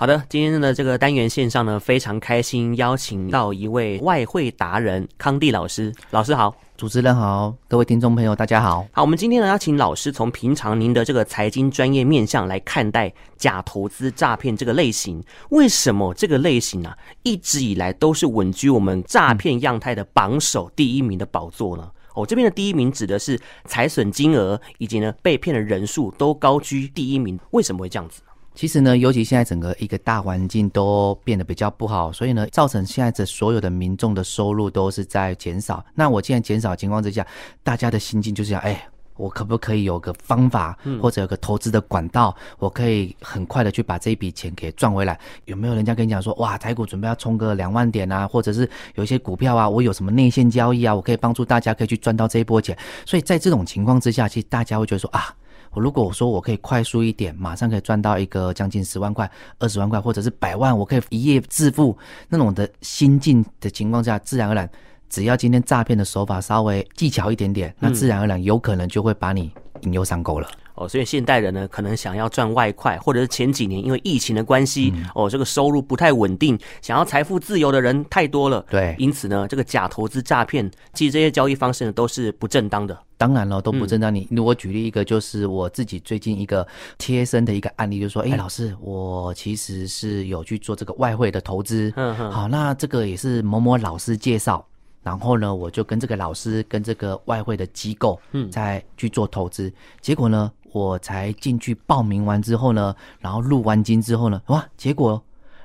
好的，今天的这个单元线上呢，非常开心邀请到一位外汇达人康帝老师。老师好，主持人好，各位听众朋友大家好。好，我们今天呢要请老师从平常您的这个财经专业面向来看待假投资诈骗这个类型。为什么这个类型啊一直以来都是稳居我们诈骗样态的榜首第一名的宝座呢？哦，这边的第一名指的是财损金额以及呢被骗的人数都高居第一名。为什么会这样子？其实呢，尤其现在整个一个大环境都变得比较不好，所以呢，造成现在这所有的民众的收入都是在减少。那我既然减少的情况之下，大家的心境就是想：哎，我可不可以有个方法，或者有个投资的管道，我可以很快的去把这一笔钱给赚回来？有没有人家跟你讲说，哇，台股准备要冲个两万点啊，或者是有一些股票啊，我有什么内线交易啊，我可以帮助大家可以去赚到这一波钱？所以在这种情况之下，其实大家会觉得说啊。我如果我说我可以快速一点，马上可以赚到一个将近十万块、二十万块，或者是百万，我可以一夜致富，那种的心境的情况下，自然而然，只要今天诈骗的手法稍微技巧一点点，那自然而然有可能就会把你引诱上钩了。哦，所以现代人呢，可能想要赚外快，或者是前几年因为疫情的关系，哦，这个收入不太稳定，想要财富自由的人太多了。对，因此呢，这个假投资诈骗，其实这些交易方式呢，都是不正当的。当然了，都不正当。你，我举例一个，就是我自己最近一个贴身的一个案例，就是说，哎，老师，我其实是有去做这个外汇的投资。嗯嗯。好，那这个也是某某老师介绍，然后呢，我就跟这个老师跟这个外汇的机构，嗯，再去做投资，结果呢。我才进去报名完之后呢，然后入完金之后呢，哇，结果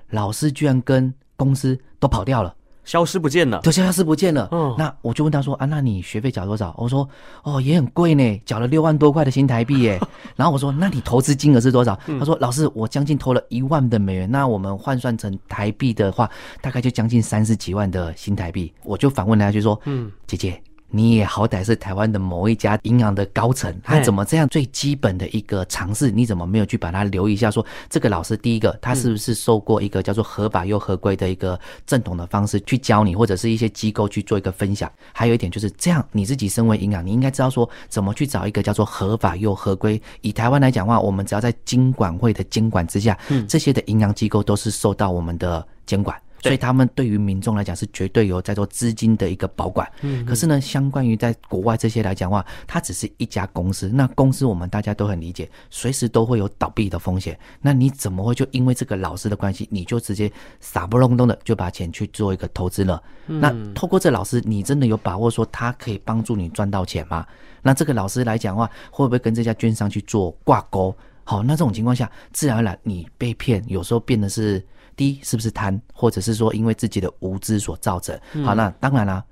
老师居然跟公司都跑掉了，消失不见了，就消失不见了。嗯，那我就问他说啊，那你学费缴多少？我说哦，也很贵呢，缴了六万多块的新台币耶。然后我说那你投资金额是多少？他说老师，我将近投了一万的美元，那我们换算成台币的话，大概就将近三十几万的新台币。我就反问他，就说嗯，姐姐。你也好歹是台湾的某一家银行的高层，他怎么这样最基本的一个尝试，你怎么没有去把它留意一下？说这个老师，第一个他是不是受过一个叫做合法又合规的一个正统的方式去教你，或者是一些机构去做一个分享？还有一点就是这样，你自己身为银行，你应该知道说怎么去找一个叫做合法又合规。以台湾来讲的话，我们只要在金管会的监管之下，这些的银行机构都是受到我们的监管。所以他们对于民众来讲是绝对有在做资金的一个保管。嗯。可是呢，相关于在国外这些来讲的话，它只是一家公司。那公司我们大家都很理解，随时都会有倒闭的风险。那你怎么会就因为这个老师的关系，你就直接傻不隆咚的就把钱去做一个投资了？那透过这老师，你真的有把握说他可以帮助你赚到钱吗？那这个老师来讲的话，会不会跟这家券商去做挂钩？好，那这种情况下，自然而然你被骗，有时候变得是。第一，是不是贪，或者是说因为自己的无知所造成？好，那当然啦，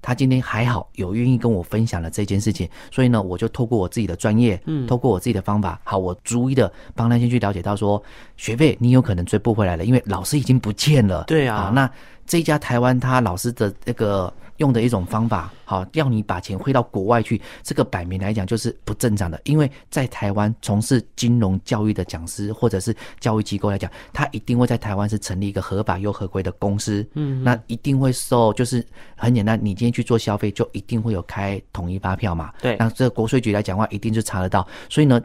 他今天还好有愿意跟我分享了这件事情，所以呢，我就透过我自己的专业，嗯，透过我自己的方法，好，我逐一的帮他先去了解到说，学费你有可能追不回来了，因为老师已经不见了。对啊，好，那这家台湾他老师的那个。用的一种方法，好，要你把钱汇到国外去，这个摆明来讲就是不正常的。因为在台湾从事金融教育的讲师或者是教育机构来讲，他一定会在台湾是成立一个合法又合规的公司，嗯，那一定会受，就是很简单，你今天去做消费，就一定会有开统一发票嘛，对，那这个国税局来讲的话，一定是查得到。所以呢，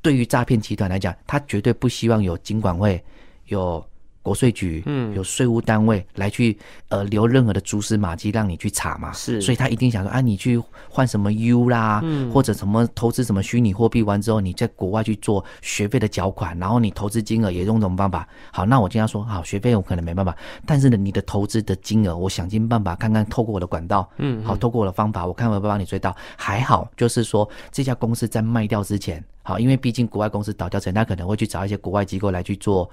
对于诈骗集团来讲，他绝对不希望有金管会有。国税局，嗯，有税务单位来去，呃，留任何的蛛丝马迹让你去查嘛，是，所以他一定想说，啊，你去换什么 U 啦，嗯，或者什么投资什么虚拟货币完之后，你在国外去做学费的缴款，然后你投资金额也用这种方法。好，那我经常说，好，学费我可能没办法，但是呢，你的投资的金额，我想尽办法看看，透过我的管道，嗯，好，透过我的方法，我看会不会帮你追到。还好，就是说这家公司在卖掉之前，好，因为毕竟国外公司倒掉之前，他可能会去找一些国外机构来去做。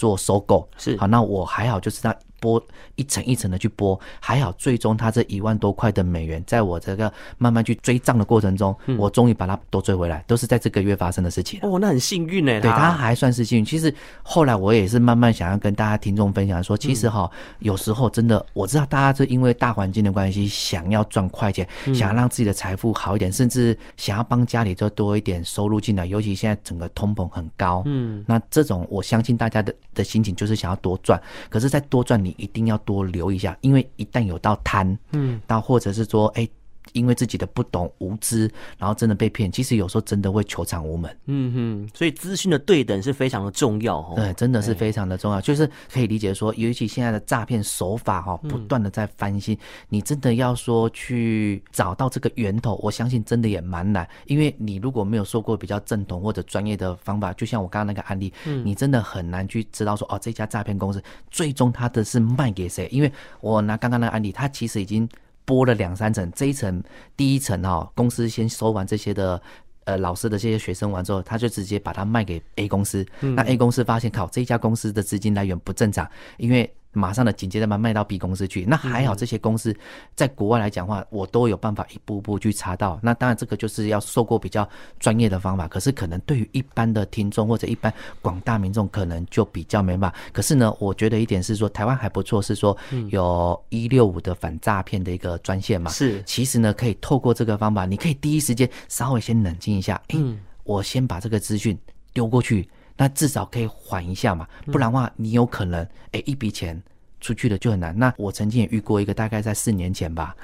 做收购是好，那我还好，就是他。拨一层一层的去拨，还好，最终他这一万多块的美元，在我这个慢慢去追账的过程中，嗯、我终于把它都追回来，都是在这个月发生的事情。哦，那很幸运呢。对，他还算是幸运。其实后来我也是慢慢想要跟大家听众分享说，其实哈，有时候真的我知道大家是因为大环境的关系，想要赚快钱，想要让自己的财富好一点，甚至想要帮家里就多一点收入进来。尤其现在整个通膨很高，嗯，那这种我相信大家的的心情就是想要多赚，可是，在多赚你。一定要多留意一下，因为一旦有到贪，嗯，到或者是说，哎、欸，因为自己的不懂无知，然后真的被骗，其实有时候真的会求偿无门。嗯哼，所以资讯的对等是非常的重要哦。对，真的是非常的重要，就是可以理解说，尤其现在的诈骗手法哈，不断的在翻新，你真的要说去找到这个源头，我相信真的也蛮难，因为你如果没有受过比较正统或者专业的方法，就像我刚刚那个案例，你真的很难去知道说哦，这家诈骗公司最终它的是卖给谁？因为我拿刚刚那个案例，它其实已经。拨了两三层，这一层第一层哈，公司先收完这些的呃老师的这些学生完之后，他就直接把它卖给 A 公司。那 A 公司发现靠这一家公司的资金来源不正常，因为。马上的紧接着把卖到 B 公司去，那还好这些公司在国外来讲话，我都有办法一步步去查到。那当然这个就是要受过比较专业的方法，可是可能对于一般的听众或者一般广大民众，可能就比较没办法。可是呢，我觉得一点是说，台湾还不错，是说有一六五的反诈骗的一个专线嘛。是，其实呢，可以透过这个方法，你可以第一时间稍微先冷静一下，嗯，我先把这个资讯丢过去。那至少可以缓一下嘛，不然的话，你有可能哎、欸、一笔钱出去了就很难。那我曾经也遇过一个，大概在四年前吧，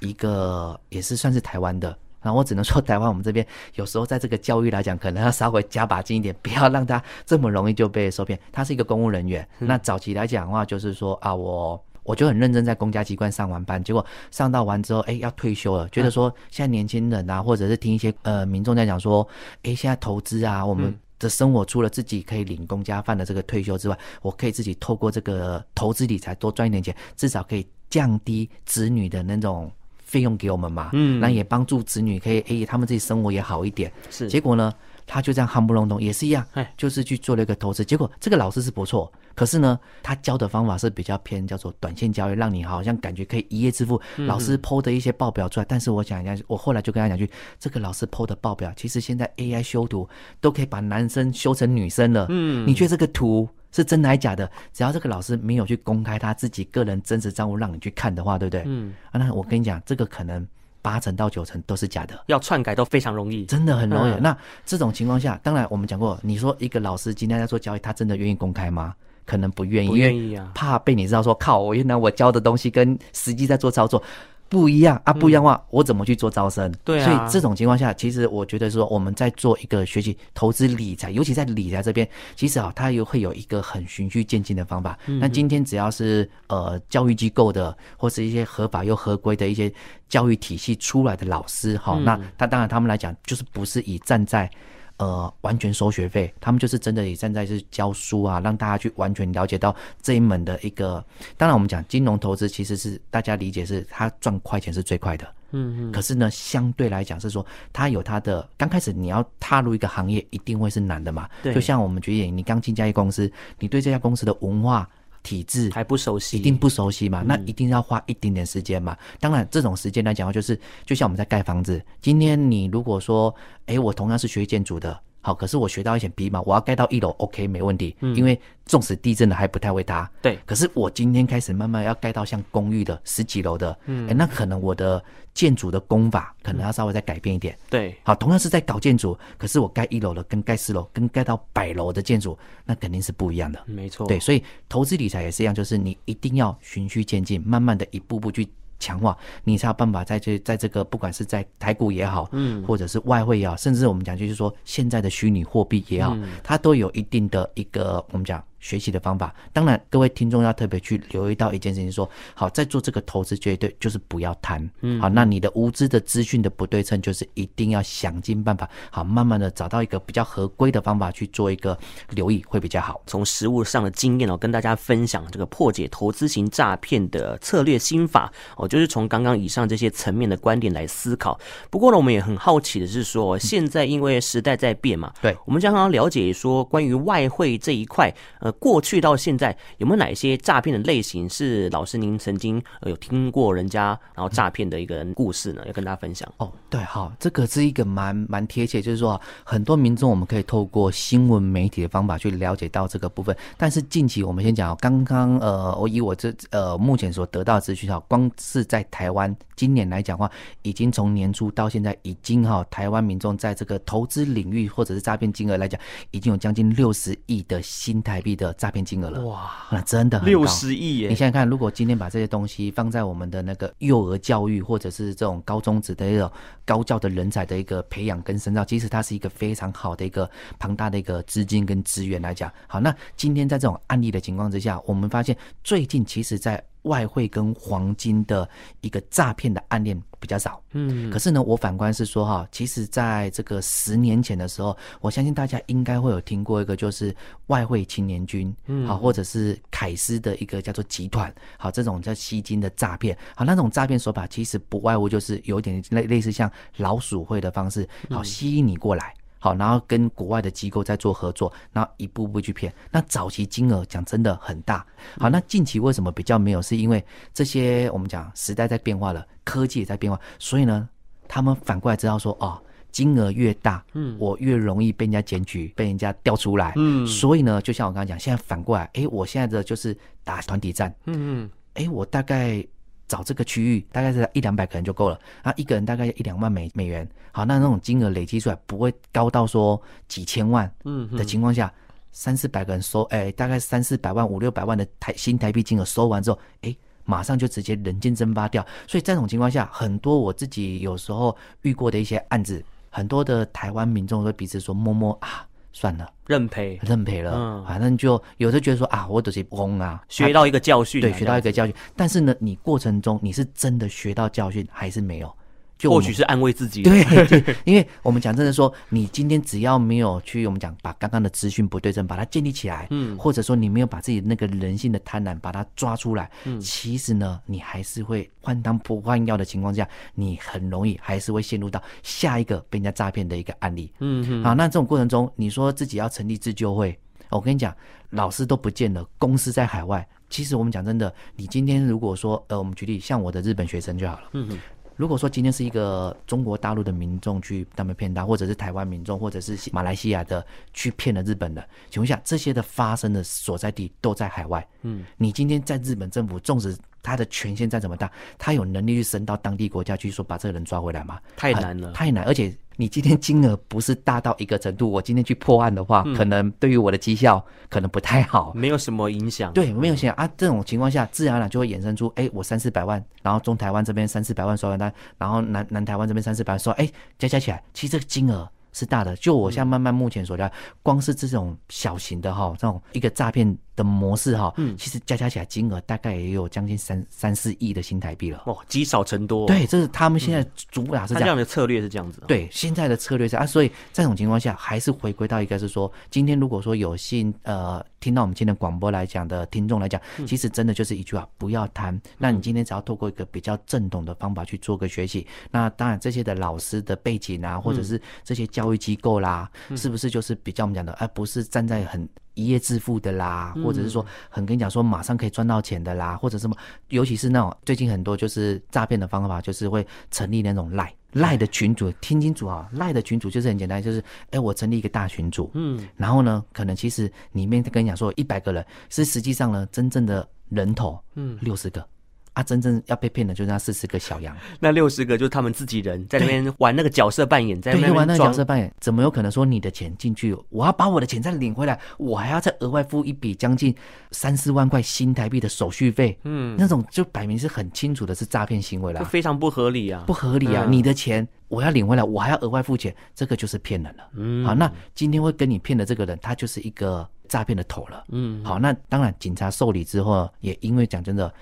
一个也是算是台湾的。那我只能说，台湾我们这边有时候在这个教育来讲，可能要稍微加把劲一点，不要让他这么容易就被受骗。他是一个公务人员，那早期来讲的话，就是说啊，我我就很认真在公家机关上完班，结果上到完之后，哎、欸，要退休了，觉得说现在年轻人啊，或者是听一些呃民众在讲说，哎、欸，现在投资啊，我们。的生活除了自己可以领公家饭的这个退休之外，我可以自己透过这个投资理财多赚一点钱，至少可以降低子女的那种费用给我们嘛。嗯，那也帮助子女可以，哎，他们自己生活也好一点。是，结果呢？他就这样夯不隆咚，也是一样，就是去做了一个投资。结果这个老师是不错，可是呢，他教的方法是比较偏叫做短线交易，让你好像感觉可以一夜致富。老师 PO 的一些报表出来，但是我讲一下，我后来就跟他讲句，这个老师 PO 的报表，其实现在 AI 修图都可以把男生修成女生了。嗯，你觉得这个图是真的还是假的？只要这个老师没有去公开他自己个人真实账户让你去看的话，对不对？嗯，啊，那我跟你讲，这个可能。八成到九成都是假的，要篡改都非常容易，真的很容易。嗯、那这种情况下，当然我们讲过，你说一个老师今天在做交易，他真的愿意公开吗？可能不愿意，不愿意啊，怕被你知道说，靠，我原来我教的东西跟实际在做操作。不一样啊，不一样的话，嗯、我怎么去做招生？对啊，所以这种情况下，其实我觉得说我们在做一个学习投资理财，尤其在理财这边，其实啊，它又会有一个很循序渐进的方法。那、嗯、今天只要是呃教育机构的，或是一些合法又合规的一些教育体系出来的老师，哈、嗯，那他当然他们来讲，就是不是以站在。呃，完全收学费，他们就是真的也站在是教书啊，让大家去完全了解到这一门的一个。当然，我们讲金融投资，其实是大家理解是它赚快钱是最快的，嗯嗯。可是呢，相对来讲是说，它有它的刚开始你要踏入一个行业，一定会是难的嘛。对。就像我们举例，你刚进家一公司，你对这家公司的文化。体制还不熟悉，一定不熟悉嘛？那一定要花一点点时间嘛。当然，这种时间来讲的话，就是就像我们在盖房子。今天你如果说，哎，我同样是学建筑的。好，可是我学到一点皮毛，我要盖到一楼，OK，没问题。嗯，因为纵使地震了还不太会塌。对，可是我今天开始慢慢要盖到像公寓的十几楼的，嗯，那可能我的建筑的工法可能要稍微再改变一点。对，好，同样是在搞建筑，可是我盖一楼的跟盖四楼跟盖到百楼的建筑，那肯定是不一样的。没错，对，所以投资理财也是一样，就是你一定要循序渐进，慢慢的一步步去。强化，你才有办法在这在这个不管是在台股也好，嗯，或者是外汇也好，甚至我们讲就是说现在的虚拟货币也好，它都有一定的一个我们讲。学习的方法，当然各位听众要特别去留意到一件事情说，说好在做这个投资绝对就是不要贪，嗯，好，那你的无知的资讯的不对称，就是一定要想尽办法，好，慢慢的找到一个比较合规的方法去做一个留意会比较好。从实物上的经验哦，跟大家分享这个破解投资型诈骗的策略心法哦，就是从刚刚以上这些层面的观点来思考。不过呢，我们也很好奇的是说，现在因为时代在变嘛，对，我们将要了解说关于外汇这一块，过去到现在有没有哪一些诈骗的类型是老师您曾经有听过人家然后诈骗的一个故事呢？要跟大家分享哦。对，好，这个是一个蛮蛮贴切，就是说很多民众我们可以透过新闻媒体的方法去了解到这个部分。但是近期我们先讲，刚刚呃，我以我这呃目前所得到的资讯哈，光是在台湾今年来讲话，已经从年初到现在，已经哈台湾民众在这个投资领域或者是诈骗金额来讲，已经有将近六十亿的新台币。的诈骗金额了。哇，那真的六十亿耶！你想想看，如果今天把这些东西放在我们的那个幼儿教育，或者是这种高中职的一种高教的人才的一个培养跟深造，其实它是一个非常好的一个庞大的一个资金跟资源来讲。好，那今天在这种案例的情况之下，我们发现最近其实，在外汇跟黄金的一个诈骗的案例比较少，嗯，可是呢，我反观是说哈，其实在这个十年前的时候，我相信大家应该会有听过一个就是外汇青年军，嗯，好，或者是凯斯的一个叫做集团，好，这种叫吸金的诈骗，好，那种诈骗手法其实不外乎就是有点类类似像老鼠会的方式，好，吸引你过来。好，然后跟国外的机构在做合作，然后一步步去骗。那早期金额讲真的很大。好，那近期为什么比较没有？是因为这些我们讲时代在变化了，科技也在变化，所以呢，他们反过来知道说，哦，金额越大，嗯，我越容易被人家检举，被人家调出来，嗯，所以呢，就像我刚刚讲，现在反过来，哎，我现在的就是打团体战，嗯嗯，哎，我大概。找这个区域大概是一两百个人就够了，那，一个人大概一两万美美元，好，那那种金额累积出来不会高到说几千万，嗯的情况下，三四百个人收，哎，大概三四百万五六百万的台新台币金额收完之后，哎，马上就直接人间蒸发掉，所以这种情况下，很多我自己有时候遇过的一些案子，很多的台湾民众都彼此说摸摸啊。算了，认赔，认赔了。嗯，反正就有的觉得说啊，我都是懵啊，学到一个教训，对，学到一个教训。但是呢，你过程中你是真的学到教训还是没有？就或许是安慰自己，对，因为我们讲真的说，你今天只要没有去，我们讲把刚刚的资讯不对称把它建立起来，嗯，或者说你没有把自己那个人性的贪婪把它抓出来，嗯，其实呢，你还是会换汤不换药的情况下，你很容易还是会陷入到下一个被人家诈骗的一个案例，嗯嗯，好，那这种过程中，你说自己要成立自救会，我跟你讲，老师都不见了，公司在海外，其实我们讲真的，你今天如果说，呃，我们举例像我的日本学生就好了，嗯。如果说今天是一个中国大陆的民众去他们骗他，或者是台湾民众，或者是马来西亚的去骗了日本的请问一下，这些的发生的所在地都在海外。嗯，你今天在日本政府，纵使他的权限再怎么大，他有能力去伸到当地国家去说把这个人抓回来吗？太难了，太难，而且。你今天金额不是大到一个程度，我今天去破案的话，嗯、可能对于我的绩效可能不太好，没有什么影响。对，没有影响啊。这种情况下，自然而然就会衍生出，哎，我三四百万，然后中台湾这边三四百万收完单，然后南南台湾这边三四百万收，哎，加加起来，其实这个金额。是大的，就我现在慢慢目前所料，光是这种小型的哈，这种一个诈骗的模式哈，嗯，其实加加起来金额大概也有将近三三四亿的新台币了。哦，积少成多。对，这是他们现在主打是这样，这样的策略是这样子。对，现在的策略是啊，所以在这种情况下还是回归到一个是说，今天如果说有幸呃。听到我们今天广播来讲的听众来讲，其实真的就是一句话：不要贪。那你今天只要透过一个比较正统的方法去做个学习，那当然这些的老师的背景啊，或者是这些教育机构啦，是不是就是比较我们讲的，而不是站在很一夜致富的啦，或者是说很跟你讲说马上可以赚到钱的啦，或者什么，尤其是那种最近很多就是诈骗的方法，就是会成立那种赖。赖的群主，听清楚啊！赖的群主就是很简单，就是哎、欸，我成立一个大群组，嗯，然后呢，可能其实里面跟你讲说一百个人，是实际上呢，真正的人头，嗯，六十个。他、啊、真正要被骗的就是那四十个小羊，那六十个就是他们自己人在那边玩那个角色扮演，在那边玩那个角色扮演，怎么有可能说你的钱进去，我要把我的钱再领回来，我还要再额外付一笔将近三四万块新台币的手续费？嗯，那种就摆明是很清楚的是诈骗行为了，非常不合理啊，不合理啊！嗯、你的钱我要领回来，我还要额外付钱，这个就是骗人了。嗯，好，那今天会跟你骗的这个人，他就是一个诈骗的头了。嗯，好，那当然警察受理之后，也因为讲真的。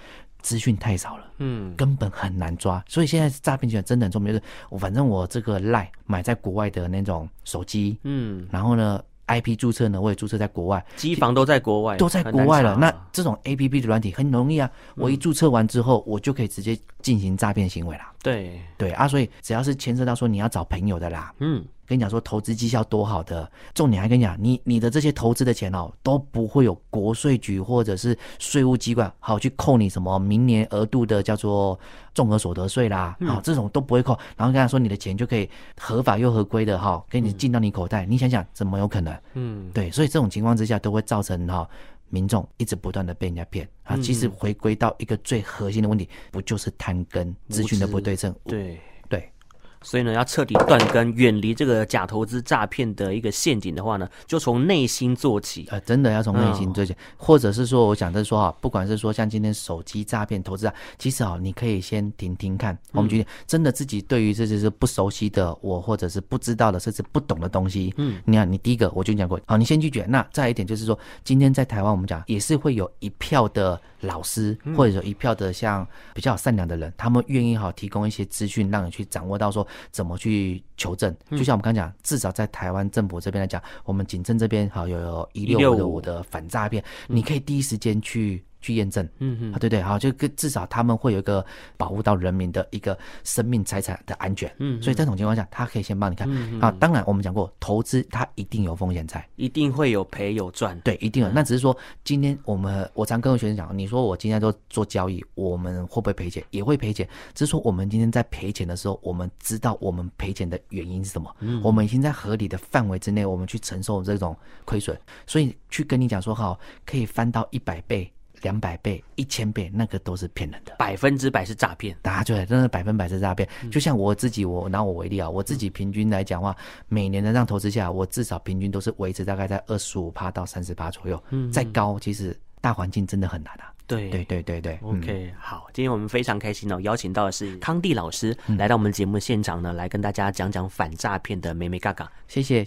资讯太少了，嗯，根本很难抓，所以现在诈骗集团真的很聪明，就是我反正我这个 LINE 买在国外的那种手机，嗯，然后呢，IP 注册呢我也注册在国外，机房都在国外，都在国外了。那这种 APP 的软体很容易啊，我一注册完之后，我就可以直接进行诈骗行为啦。对对啊，所以只要是牵涉到说你要找朋友的啦，嗯。跟你讲说投资绩效多好的，重点还跟你讲，你你的这些投资的钱哦都不会有国税局或者是税务机关好去扣你什么明年额度的叫做综合所得税啦，啊、嗯、这种都不会扣，然后跟他说你的钱就可以合法又合规的哈，给你进到你口袋，嗯、你想想怎么有可能？嗯，对，所以这种情况之下都会造成哈民众一直不断的被人家骗啊，其实回归到一个最核心的问题，不就是贪跟资讯的不对称？对。所以呢，要彻底断根，远离这个假投资诈骗的一个陷阱的话呢，就从内心做起。呃，真的要从内心做起，嗯、或者是说，我想着说哈，不管是说像今天手机诈骗、投资啊，其实啊，你可以先停停看。我们觉得真的自己对于这些是不熟悉的，我或者是不知道的，甚至不懂的东西，嗯，你看，你第一个我就讲过，好，你先拒绝。那再一点就是说，今天在台湾我们讲也是会有一票的老师，或者有一票的像比较善良的人，他们愿意哈提供一些资讯，让你去掌握到说怎么去。求证，就像我们刚刚讲，至少在台湾政府这边来讲，我们警政这边好有一六五的反诈骗，你可以第一时间去。去验证，嗯嗯，啊，对对，好，就至少他们会有一个保护到人民的一个生命财产的安全，嗯，所以这种情况下，他可以先帮你看，啊，当然我们讲过，投资它一定有风险在，一定会有赔有赚，对，一定有，那只是说今天我们我常跟我学生讲，你说我今天做做交易，我们会不会赔钱？也会赔钱，只是说我们今天在赔钱的时候，我们知道我们赔钱的原因是什么，嗯，我们已经在合理的范围之内，我们去承受这种亏损，所以去跟你讲说，好，可以翻到一百倍。两百倍、一千倍，那个都是骗人的，百分之百是诈骗。大家对，真的百分百是诈骗。就像我自己，我拿我为例啊，我自己平均来讲的话，每年的这样投资下来，我至少平均都是维持大概在二十五趴到三十趴左右。嗯，再高，其实大环境真的很难啊。对对对对对。OK，好，今天我们非常开心哦，邀请到的是康帝老师来到我们节目现场呢，来跟大家讲讲反诈骗的美眉嘎嘎。谢谢。